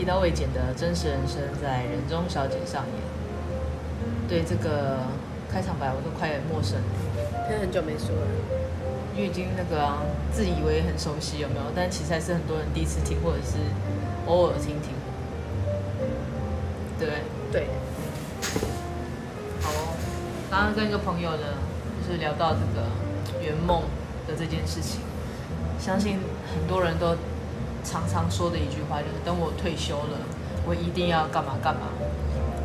一刀未剪的真实人生，在人中小姐上演。对这个开场白，我都快陌生了，因为很久没说了，因为已经那个、啊、自以为很熟悉，有没有？但其实还是很多人第一次听，或者是偶尔听听。对对。好哦，刚刚跟一个朋友呢，就是聊到这个圆梦的这件事情，相信很多人都常常说的一句话就是：等我退休了，我一定要干嘛干嘛，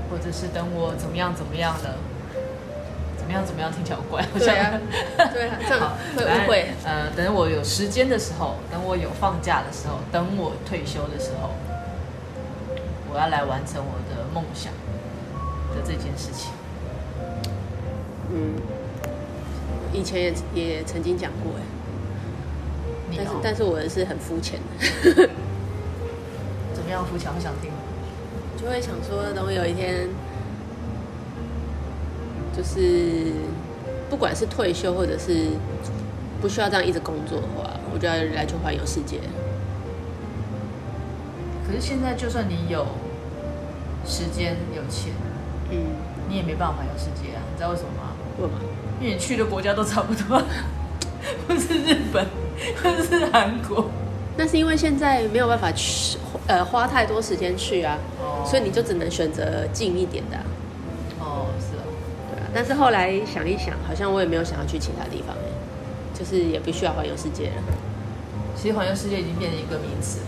或者是等我怎么样怎么样了，怎么样怎么样听起来好怪，对啊，对啊，这样会误会。呃，等我有时间的时候，等我有放假的时候，等我退休的时候，我要来完成我的梦想的这件事情。嗯。以前也也曾经讲过哎，但是但是我是很肤浅的，怎么样肤浅？我想听，就会想说，等我有一天，就是不管是退休或者是不需要这样一直工作的话，我就要来去环游世界。可是现在，就算你有时间有钱，嗯，你也没办法环游世界啊！你知道为什么吗？为什么？因为你去的国家都差不多，不是日本，不 是韩国。那是因为现在没有办法去，呃，花太多时间去啊，哦、所以你就只能选择近一点的、啊。哦，是啊，对啊。但是后来想一想，好像我也没有想要去其他地方，就是也不需要环游世界了。其实环游世界已经变成一个名词了，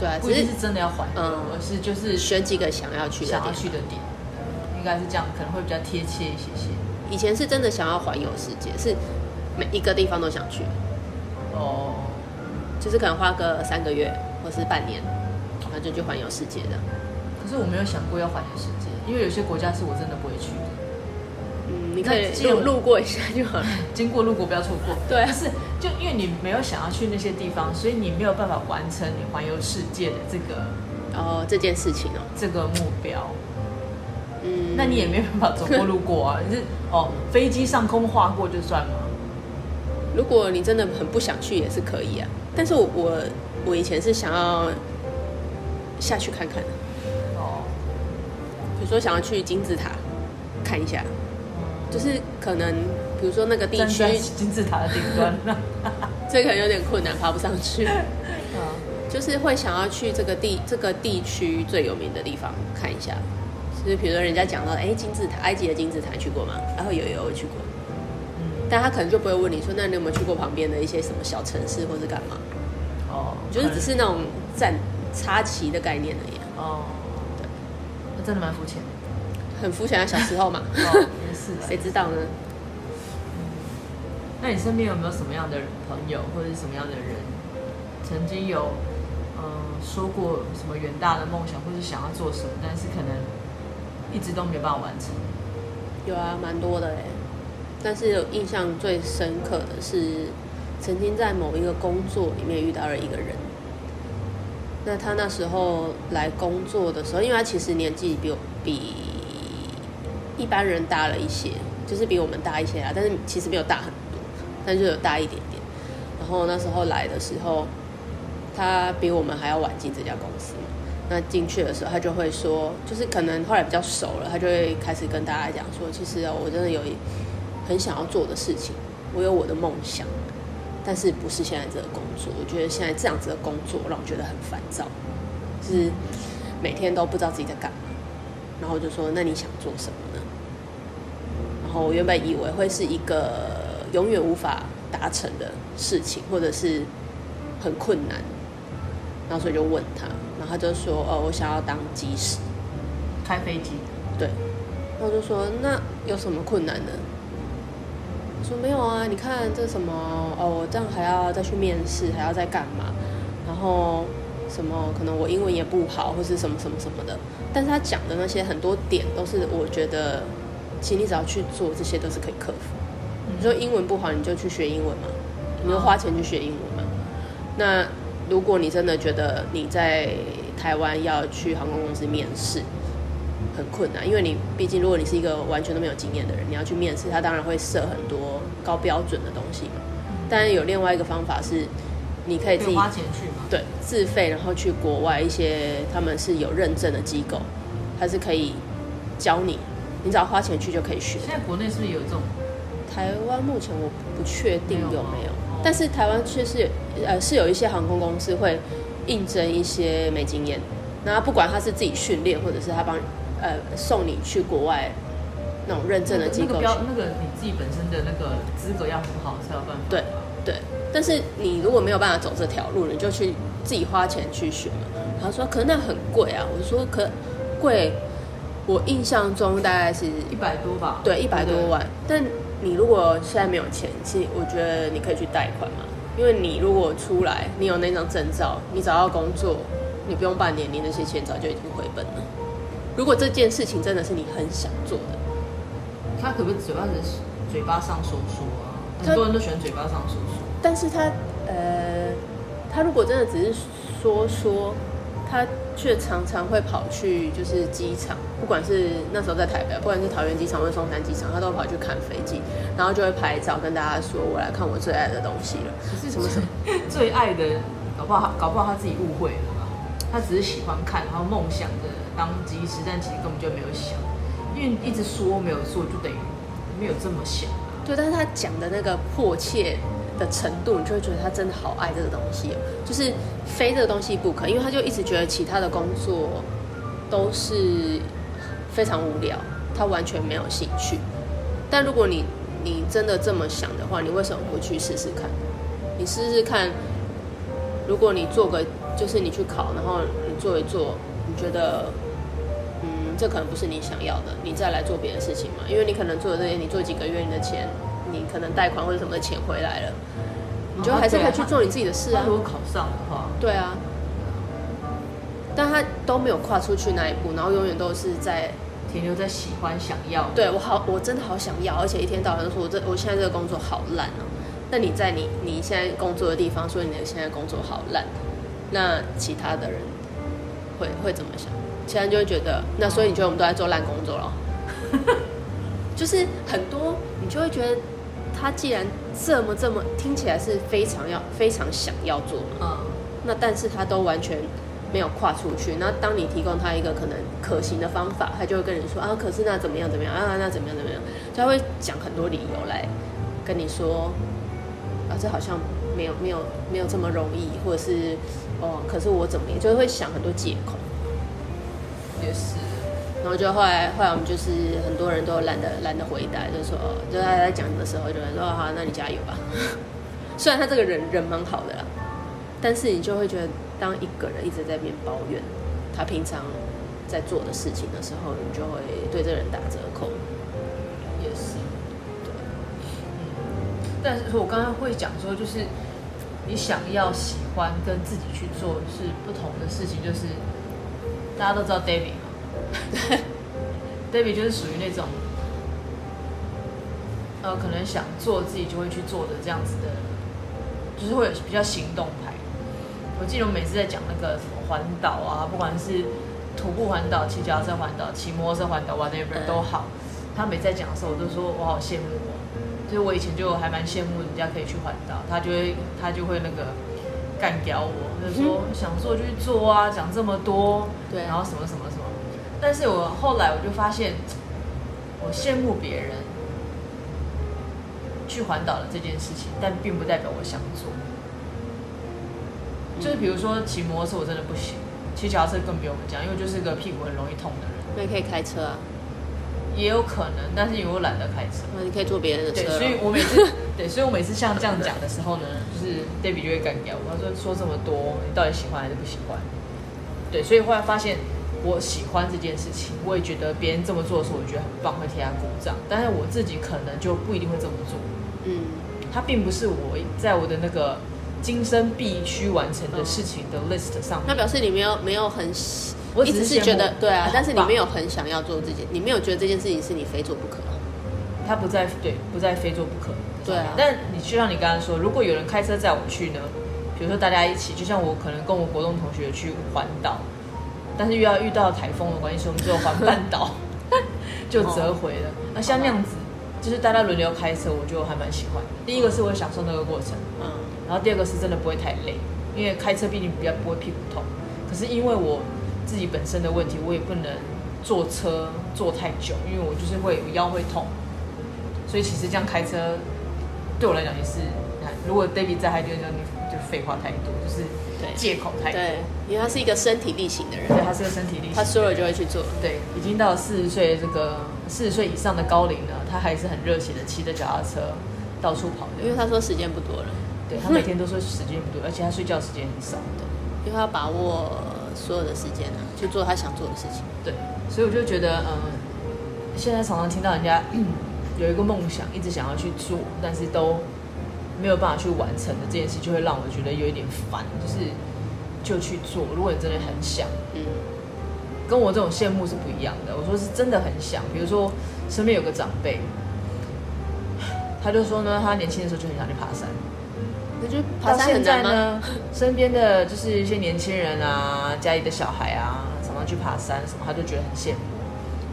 对啊，不一定是真的要环游，嗯、而是就是选几个想要去的想要去的点，应该是这样，可能会比较贴切一些些。以前是真的想要环游世界，是每一个地方都想去。哦，就是可能花个三个月或是半年，然后就去环游世界的。可是我没有想过要环游世界，因为有些国家是我真的不会去的。嗯，你可以路路过一下就好了，经过路过不要错过。对啊，是就因为你没有想要去那些地方，所以你没有办法完成你环游世界的这个哦这件事情哦这个目标。嗯，那你也没办法走过路过啊，你是哦，飞机上空划过就算吗？如果你真的很不想去，也是可以啊。但是我我我以前是想要下去看看的，哦，比如说想要去金字塔看一下，就是可能比如说那个地区金字塔的顶端，这个可能有点困难，爬不上去。啊就是会想要去这个地这个地区最有名的地方看一下。就是比如说，人家讲到哎，金字塔，埃及的金字塔去过吗？然后有有去过，嗯，但他可能就不会问你说，那你有没有去过旁边的一些什么小城市或者干嘛？哦，就是只是那种站插旗的概念而已。哦，对，那真的蛮肤浅，很肤浅啊，小时候嘛。哦，也是，谁知道呢？嗯，那你身边有没有什么样的朋友或者是什么样的人，曾经有嗯说过什么远大的梦想，或是想要做什么，但是可能。一直都没有办法完成。有啊，蛮多的哎。但是有印象最深刻的是，曾经在某一个工作里面遇到了一个人。那他那时候来工作的时候，因为他其实年纪比我比一般人大了一些，就是比我们大一些啊。但是其实没有大很多，但就有大一点点。然后那时候来的时候，他比我们还要晚进这家公司。那进去的时候，他就会说，就是可能后来比较熟了，他就会开始跟大家讲说，其实我真的有一很想要做的事情，我有我的梦想，但是不是现在这个工作。我觉得现在这样子的工作让我觉得很烦躁，就是每天都不知道自己在干嘛。然后就说，那你想做什么呢？然后我原本以为会是一个永远无法达成的事情，或者是很困难，然后所以就问他。然后他就说：“哦，我想要当机师，开飞机。”对。然后我就说：“那有什么困难呢？”说：“没有啊，你看这什么哦，我这样还要再去面试，还要再干嘛？然后什么可能我英文也不好，或是什么什么什么的。但是他讲的那些很多点都是我觉得，其实你只要去做，这些都是可以克服。你说英文不好，你就去学英文嘛，你就花钱去学英文嘛。那。”如果你真的觉得你在台湾要去航空公司面试很困难，因为你毕竟如果你是一个完全都没有经验的人，你要去面试，他当然会设很多高标准的东西嘛。但有另外一个方法是，你可以自己花钱去嘛？对，自费然后去国外一些他们是有认证的机构，他是可以教你，你只要花钱去就可以学。现在国内是不是有这种？台湾目前我不确定有没有，但是台湾确实呃是有一些航空公司会应征一些没经验，那不管他是自己训练，或者是他帮呃送你去国外那种认证的机构，那个标那个你自己本身的那个资格要很好才有办法。对对，但是你如果没有办法走这条路，你就去自己花钱去学嘛。他说可能那很贵啊，我说可贵，我印象中大概是一百多吧，对，一百多万，但。你如果现在没有钱，其实我觉得你可以去贷款嘛，因为你如果出来，你有那张证照，你找到工作，你不用半年，你那些钱早就已经回本了。如果这件事情真的是你很想做的，他可不可以嘴巴是嘴巴上说说啊？很多人都喜欢嘴巴上说说，但是他呃，他如果真的只是说说，他。却常常会跑去就是机场，不管是那时候在台北，不管是桃园机场或者松山机场，他都跑去看飞机，然后就会拍照跟大家说：“我来看我最爱的东西了。”可是什么什么最爱的？搞不好搞不好他自己误会了吧？他只是喜欢看，然后梦想着当机师，但其实根本就没有想，因为一直说没有做，就等于没有这么想。对，但是他讲的那个迫切。的程度，你就会觉得他真的好爱这个东西，就是非这个东西不可，因为他就一直觉得其他的工作都是非常无聊，他完全没有兴趣。但如果你你真的这么想的话，你为什么不去试试看？你试试看，如果你做个，就是你去考，然后你做一做，你觉得，嗯，这可能不是你想要的，你再来做别的事情嘛，因为你可能做的这些，你做几个月，你的钱。你可能贷款或者什么的钱回来了，你就还是可以去做你自己的事啊。如果考上的话，对啊，但他都没有跨出去那一步，然后永远都是在停留在喜欢、想要。对我好，我真的好想要，而且一天到晚都说我这我现在这个工作好烂哦。那你在你你现在工作的地方说你的现在工作好烂，那其他的人会会怎么想？其他人就会觉得，那所以你觉得我们都在做烂工作了？就是很多你就会觉得。他既然这么这么听起来是非常要非常想要做嘛，嗯，那但是他都完全没有跨出去。那当你提供他一个可能可行的方法，他就会跟你说啊，可是那怎么样怎么样啊，那怎么样怎么样，他会讲很多理由来跟你说啊，这好像没有没有没有这么容易，或者是哦，可是我怎么也，就是会想很多借口，也是。然后就后来，后来我们就是很多人都懒得懒得回答，就是说，就他在讲的时候，就说好，那你加油吧。虽然他这个人人蛮好的啦，但是你就会觉得，当一个人一直在那边抱怨他平常在做的事情的时候，你就会对这个人打折扣。也是，对，嗯。但是我刚刚会讲说，就是你想要喜欢跟自己去做是不同的事情，就是大家都知道 David。David 就是属于那种，呃，可能想做自己就会去做的这样子的，就是会有比较行动派。我记得我每次在讲那个什么环岛啊，不管是徒步环岛、骑脚踏车环岛、骑摩托车环岛，whatever 都好，他每次在讲的时候，我都说我好羡慕，就是我以前就还蛮羡慕人家可以去环岛，他就会他就会那个干掉我，就是说想做就去做啊，讲这么多，对，然后什么什么什么。但是我后来我就发现，我羡慕别人去环岛的这件事情，但并不代表我想做。就是比如说骑摩托车，我真的不行；骑脚踏车更不用讲，因为我就是个屁股很容易痛的人。那可以开车啊，也有可能，但是因为我懒得开车。那你可以坐别人的车。对，所以我每次 对，所以我每次像这样讲的时候呢，就是 Debbie 就会干掉我，他说说这么多，你到底喜欢还是不喜欢？对，所以后来发现。我喜欢这件事情，我也觉得别人这么做的时候，我觉得很棒，会替他鼓掌。但是我自己可能就不一定会这么做。嗯，它并不是我在我的那个今生必须完成的事情的 list 上面。那表示你没有没有很，我一直是觉得对啊，但是你没有很想要做这件，你没有觉得这件事情是你非做不可。他不在对，不在非做不可。对啊。但你就像你刚刚说，如果有人开车载我去呢？比如说大家一起，就像我可能跟我国栋同学去环岛。但是又要遇到台风的关系，所以我们只有环半岛 就折回了。那、哦、像那样子，就是大家轮流开车，我就还蛮喜欢的。第一个是我享受那个过程，嗯，然后第二个是真的不会太累，因为开车毕竟比较不会屁股痛。可是因为我自己本身的问题，我也不能坐车坐太久，因为我就是会我腰会痛。所以其实这样开车对我来讲也是，如果 David 在，他就就就废话太多，就是借口太多。对，因为他是一个身体力行的人，对，他是个身体力行，他说了就会去做。对，已经到了四十岁这个四十岁以上的高龄了，他还是很热血的骑着脚踏车到处跑。因为他说时间不多了，对，他每天都说时间不多，而且他睡觉时间很少的，因为他把握所有的时间啊，去做他想做的事情。对，所以我就觉得，嗯，现在常常听到人家。嗯有一个梦想，一直想要去做，但是都没有办法去完成的这件事，就会让我觉得有一点烦。就是就去做，如果你真的很想，嗯，跟我这种羡慕是不一样的。我说是真的很想，比如说身边有个长辈，他就说呢，他年轻的时候就很想去爬山。那就爬山很难吗？现在呢，身边的就是一些年轻人啊，家里的小孩啊，常常去爬山什么，他就觉得很羡慕。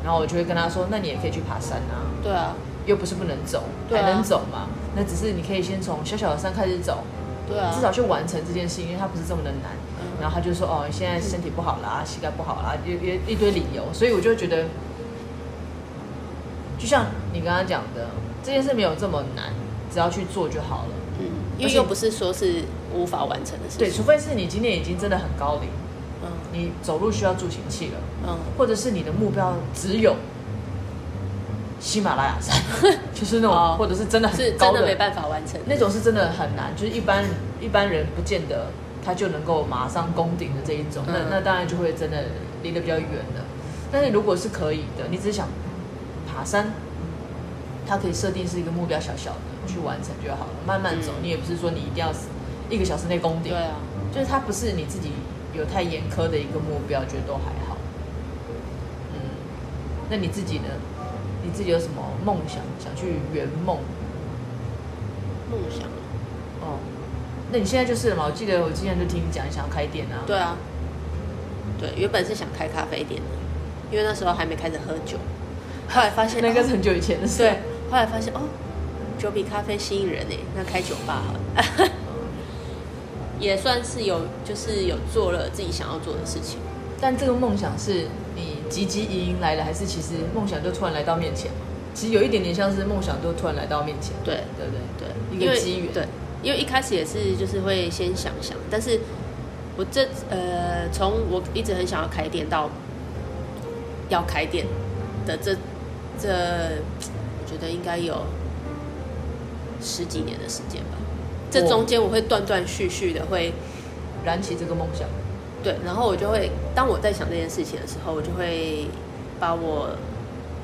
然后我就会跟他说，那你也可以去爬山啊。对啊。又不是不能走，还能走嘛？那只是你可以先从小小的山开始走，对啊，至少去完成这件事，因为它不是这么的难。然后他就说：“哦，现在身体不好啦，膝盖不好啦，有有一堆理由。”所以我就觉得，就像你刚刚讲的，这件事没有这么难，只要去做就好了。嗯，因为又不是说是无法完成的事情。对，除非是你今天已经真的很高龄，嗯，你走路需要助行器了，嗯，或者是你的目标只有。喜马拉雅山，就是那种，哦、或者是真的很高的，真的没办法完成。那种是真的很难，就是一般一般人不见得他就能够马上攻顶的这一种。嗯、那那当然就会真的离得比较远的。但是如果是可以的，你只是想爬山，它可以设定是一个目标小小的去完成就好了，慢慢走。嗯、你也不是说你一定要一个小时内攻顶，对啊，就是它不是你自己有太严苛的一个目标，觉得都还好。嗯，那你自己呢？你自己有什么梦想？想去圆梦？梦想？哦，那你现在就是了嘛？我记得我之前就听你讲，你想要开店啊。对啊，对，原本是想开咖啡店的，因为那时候还没开始喝酒。后来发现那个是很久以前的事。对，后来发现哦，酒比咖啡吸引人呢，那开酒吧好了。也算是有，就是有做了自己想要做的事情。但这个梦想是你汲汲营营来的，还是其实梦想就突然来到面前？其实有一点点像是梦想就突然来到面前。对对对对，一个机缘。对，因为一开始也是就是会先想想，但是我这呃，从我一直很想要开店到要开店的这这，我觉得应该有十几年的时间吧。这中间我会断断续续的会燃起这个梦想。对，然后我就会，当我在想这件事情的时候，我就会把我，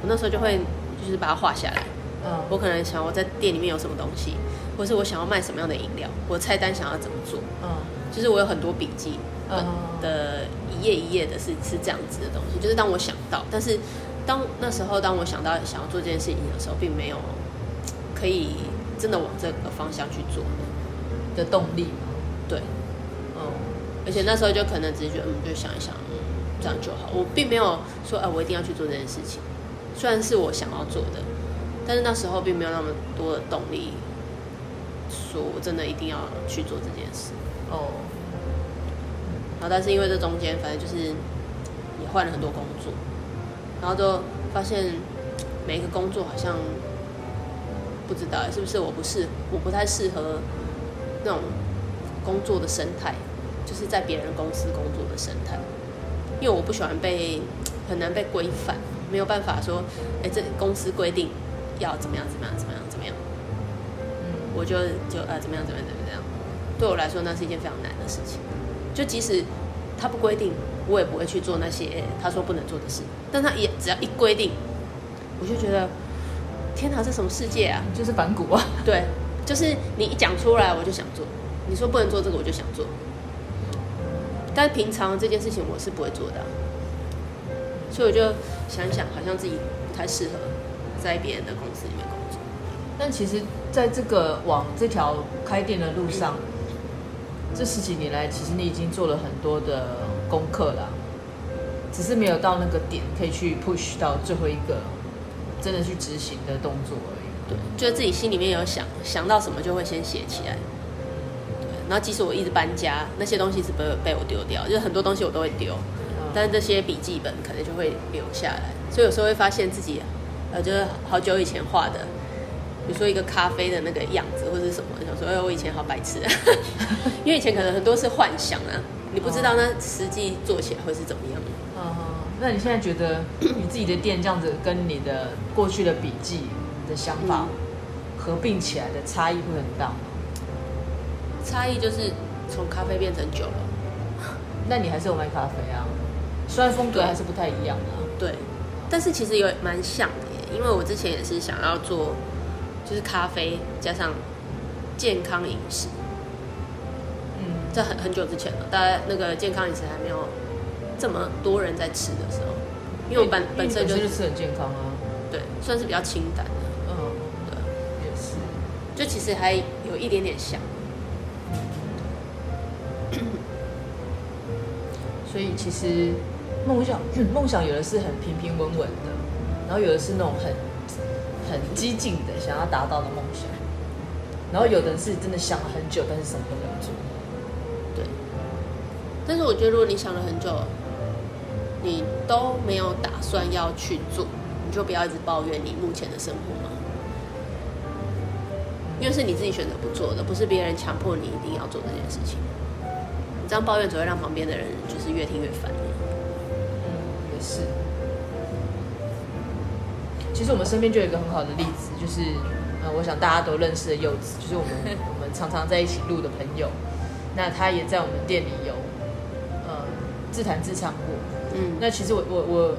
我那时候就会就是把它画下来。嗯，我可能想我在店里面有什么东西，或是我想要卖什么样的饮料，我菜单想要怎么做。嗯，就是我有很多笔记本的一页一页的是是这样子的东西。就是当我想到，但是当那时候当我想到想要做这件事情的时候，并没有可以真的往这个方向去做的动力。对。嗯而且那时候就可能只是觉得，嗯，就想一想，嗯，这样就好。我并没有说，哎，我一定要去做这件事情。虽然是我想要做的，但是那时候并没有那么多的动力，说我真的一定要去做这件事。哦。然后，但是因为这中间，反正就是也换了很多工作，然后就发现每一个工作好像不知道是不是我不适，我不太适合那种工作的生态。就是在别人公司工作的生态，因为我不喜欢被很难被规范，没有办法说，哎，这公司规定要怎么样怎么样怎么样怎么样，嗯，我就就呃怎么样怎么样怎么样，对我来说那是一件非常难的事情。就即使他不规定，我也不会去做那些他说不能做的事。但他也只要一规定，我就觉得天哪，这什么世界啊？就是反骨啊！对，就是你一讲出来我就想做，你说不能做这个我就想做。但平常这件事情我是不会做的，所以我就想想，好像自己不太适合在别人的公司里面工作。但其实，在这个往这条开店的路上，这十几年来，其实你已经做了很多的功课了，只是没有到那个点可以去 push 到最后一个真的去执行的动作而已。对，就是自己心里面有想想到什么就会先写起来。对，然后即使我一直搬家，那些东西是不会被我丢掉，就是很多东西我都会丢，但是这些笔记本可能就会留下来。所以有时候会发现自己，呃，就是好久以前画的，比如说一个咖啡的那个样子或者什么，想说，哎，我以前好白痴啊，因为以前可能很多是幻想啊，你不知道那实际做起来会是怎么样。嗯，那你现在觉得你自己的店这样子跟你的过去的笔记的想法合并起来的差异会很大吗？差异就是从咖啡变成酒了。那你还是有卖咖啡啊？虽然风格还是不太一样啊。对，但是其实有蛮像的耶，因为我之前也是想要做，就是咖啡加上健康饮食。嗯，在很很久之前了，大概那个健康饮食还没有这么多人在吃的时候，因为我本本身就是吃很健康啊。对，算是比较清淡的。嗯，对，也是。就其实还有一点点像。所以其实梦想，梦想有的是很平平稳稳的，然后有的是那种很很激进的想要达到的梦想，然后有的人是真的想了很久，但是什么都没有做。对。但是我觉得，如果你想了很久，你都没有打算要去做，你就不要一直抱怨你目前的生活嘛，因为是你自己选择不做的，不是别人强迫你一定要做这件事情。你这样抱怨只会让旁边的人就是越听越烦。嗯，也是。其实我们身边就有一个很好的例子，就是呃，我想大家都认识的柚子，就是我们 我们常常在一起录的朋友。那他也在我们店里有呃自弹自唱过。嗯。那其实我我我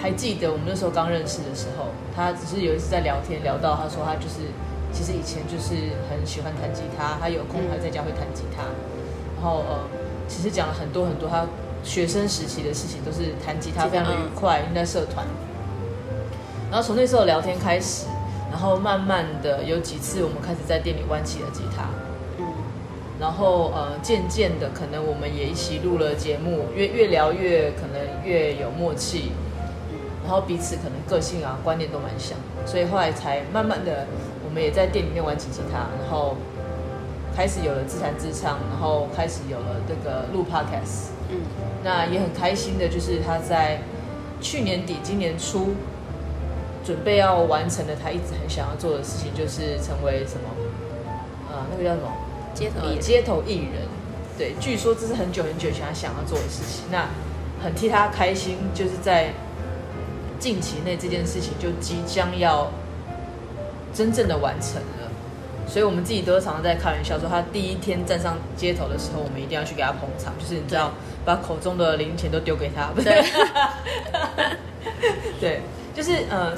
还记得我们那时候刚认识的时候，他只是有一次在聊天聊到，他说他就是其实以前就是很喜欢弹吉他，他有空还在家会弹吉他。然后呃，其实讲了很多很多他学生时期的事情，都是弹吉他非常的愉快，因为在社团。然后从那时候聊天开始，然后慢慢的有几次我们开始在店里玩起了吉他。嗯。然后呃，渐渐的可能我们也一起录了节目，越越聊越可能越有默契。然后彼此可能个性啊观念都蛮像，所以后来才慢慢的我们也在店里面玩起吉他，然后。开始有了自弹自唱，然后开始有了这个录 podcast，嗯，那也很开心的，就是他在去年底、今年初准备要完成的，他一直很想要做的事情，就是成为什么？呃，那个叫什么？街头艺人。街头艺人。对，据说这是很久很久以前他想要做的事情，那很替他开心，就是在近期内这件事情就即将要真正的完成了。所以，我们自己都常常在开玩笑说，他第一天站上街头的时候，我们一定要去给他捧场，就是你知道，把口中的零钱都丢给他，不对？对，就是呃，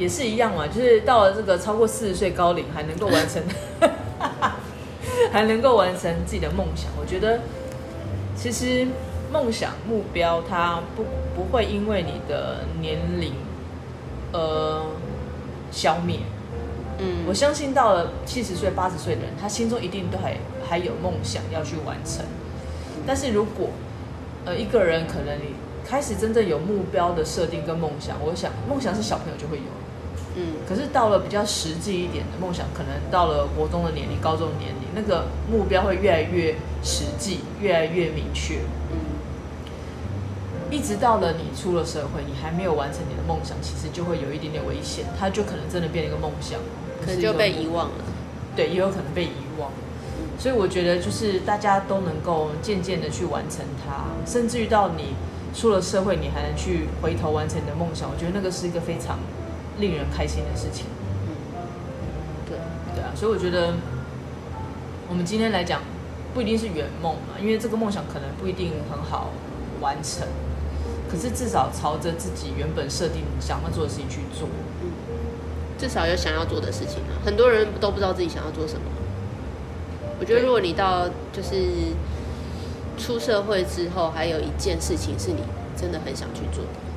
也是一样嘛，就是到了这个超过四十岁高龄，还能够完成，还能够完成自己的梦想。我觉得，其实梦想目标，它不不会因为你的年龄，呃，消灭。嗯，我相信到了七十岁、八十岁的人，他心中一定都还还有梦想要去完成。但是如果呃一个人可能你开始真正有目标的设定跟梦想，我想梦想是小朋友就会有，嗯，可是到了比较实际一点的梦想，可能到了国中的年龄、高中的年龄，那个目标会越来越实际，越来越明确。嗯，一直到了你出了社会，你还没有完成你的梦想，其实就会有一点点危险，它就可能真的变成一个梦想。可能就被遗忘了，对，也有可能被遗忘。所以我觉得，就是大家都能够渐渐的去完成它，甚至于到你出了社会，你还能去回头完成你的梦想。我觉得那个是一个非常令人开心的事情。嗯，对，对啊。所以我觉得，我们今天来讲，不一定是圆梦嘛，因为这个梦想可能不一定很好完成，可是至少朝着自己原本设定想要做的事情去做。至少有想要做的事情啊，很多人都不知道自己想要做什么。我觉得，如果你到就是出社会之后，还有一件事情是你真的很想去做的，嗯，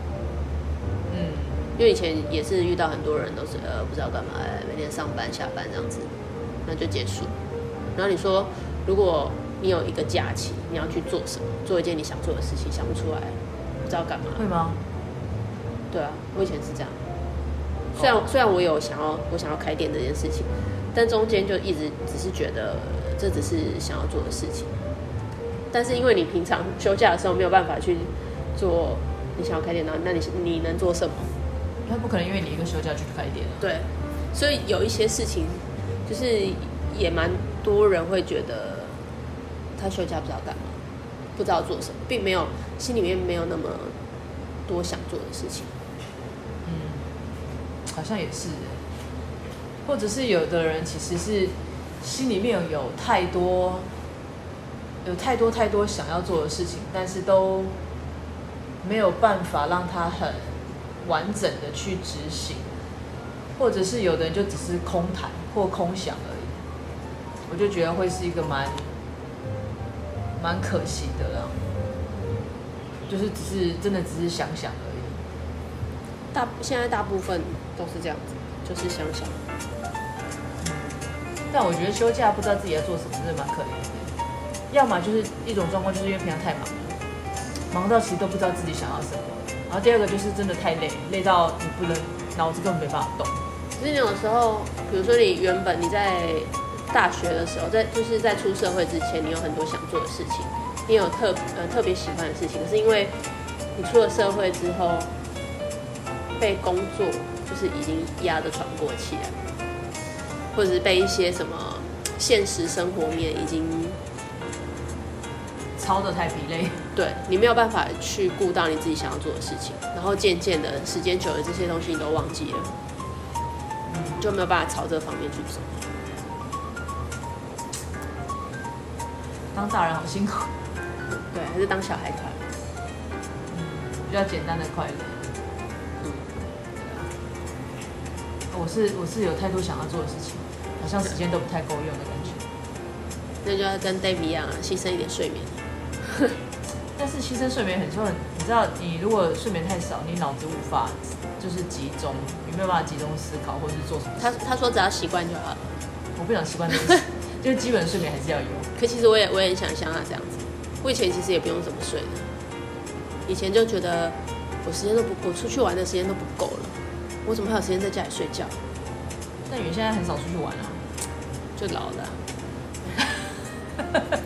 因为以前也是遇到很多人都是呃不知道干嘛，每天上班下班这样子，那就结束。然后你说，如果你有一个假期，你要去做什么？做一件你想做的事情，想不出来，不知道干嘛，会吗？对啊，我以前是这样。虽然虽然我有想要我想要开店这件事情，但中间就一直只是觉得这只是想要做的事情。但是因为你平常休假的时候没有办法去做你想要开店那，那你你能做什么？他不可能因为你一个休假就去开店。对，所以有一些事情就是也蛮多人会觉得他休假不知道干嘛，不知道做什么，并没有心里面没有那么多想做的事情。嗯，好像也是，或者是有的人其实是心里面有太多。有太多太多想要做的事情，但是都没有办法让他很完整的去执行，或者是有的人就只是空谈或空想而已，我就觉得会是一个蛮蛮可惜的啦，就是只是真的只是想想而已。大现在大部分都是这样子，就是想想。但我觉得休假不知道自己在做什么，真的蛮可怜的。要么就是一种状况，就是因为平常太忙了，忙到其实都不知道自己想要什么。然后第二个就是真的太累，累到你不能脑子根本没办法动。可是你有时候，比如说你原本你在大学的时候，在就是在出社会之前，你有很多想做的事情，你有特呃特别喜欢的事情，可是因为你出了社会之后，被工作就是已经压得喘不过气来，或者是被一些什么现实生活面已经。操的太疲累，对，你没有办法去顾到你自己想要做的事情，然后渐渐的时间久了，这些东西你都忘记了，嗯，就没有办法朝这方面去走。当大人好辛苦，对，还是当小孩快乐，嗯，比较简单的快乐。嗯，我是我是有太多想要做的事情，好像时间都不太够用的感觉。那就要跟 David 一样啊，牺牲一点睡眠。但是牺牲睡眠很重要，你知道，你如果睡眠太少，你脑子无法就是集中，你没有办法集中思考或者是做什么。他他说只要习惯就好了。我不想习惯这个，就是基本睡眠还是要有。可其实我也我也很想像他这样子，我以前其实也不用怎么睡的，以前就觉得我时间都不，我出去玩的时间都不够了，我怎么还有时间在家里睡觉？但你现在很少出去玩啊，就老了。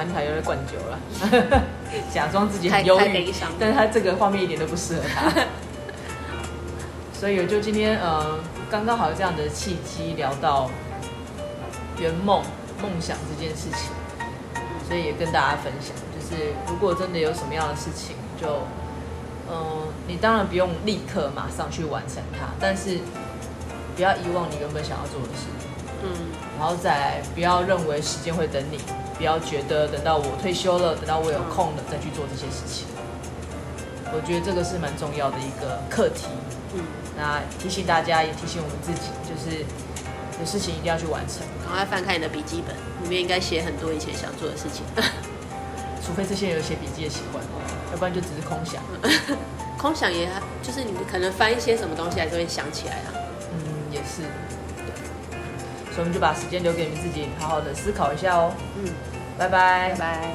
啊，安凯又在灌酒了，假装自己很忧郁，但是他这个画面一点都不适合他。所以我就今天呃，刚刚好有这样的契机聊到圆梦、梦想这件事情，所以也跟大家分享，就是如果真的有什么样的事情，就嗯、呃，你当然不用立刻马上去完成它，但是不要遗忘你原本想要做的事，嗯，然后再不要认为时间会等你。不要觉得等到我退休了，等到我有空了再去做这些事情。我觉得这个是蛮重要的一个课题。嗯，那提醒大家，也提醒我们自己，就是有事情一定要去完成。赶快翻开你的笔记本，里面应该写很多以前想做的事情。除非这些人有写笔记的习惯，要不然就只是空想。空想也就是你可能翻一些什么东西，还是会想起来啊。嗯，也是。所以我们就把时间留给你们自己，好好的思考一下哦。嗯。拜拜，拜拜。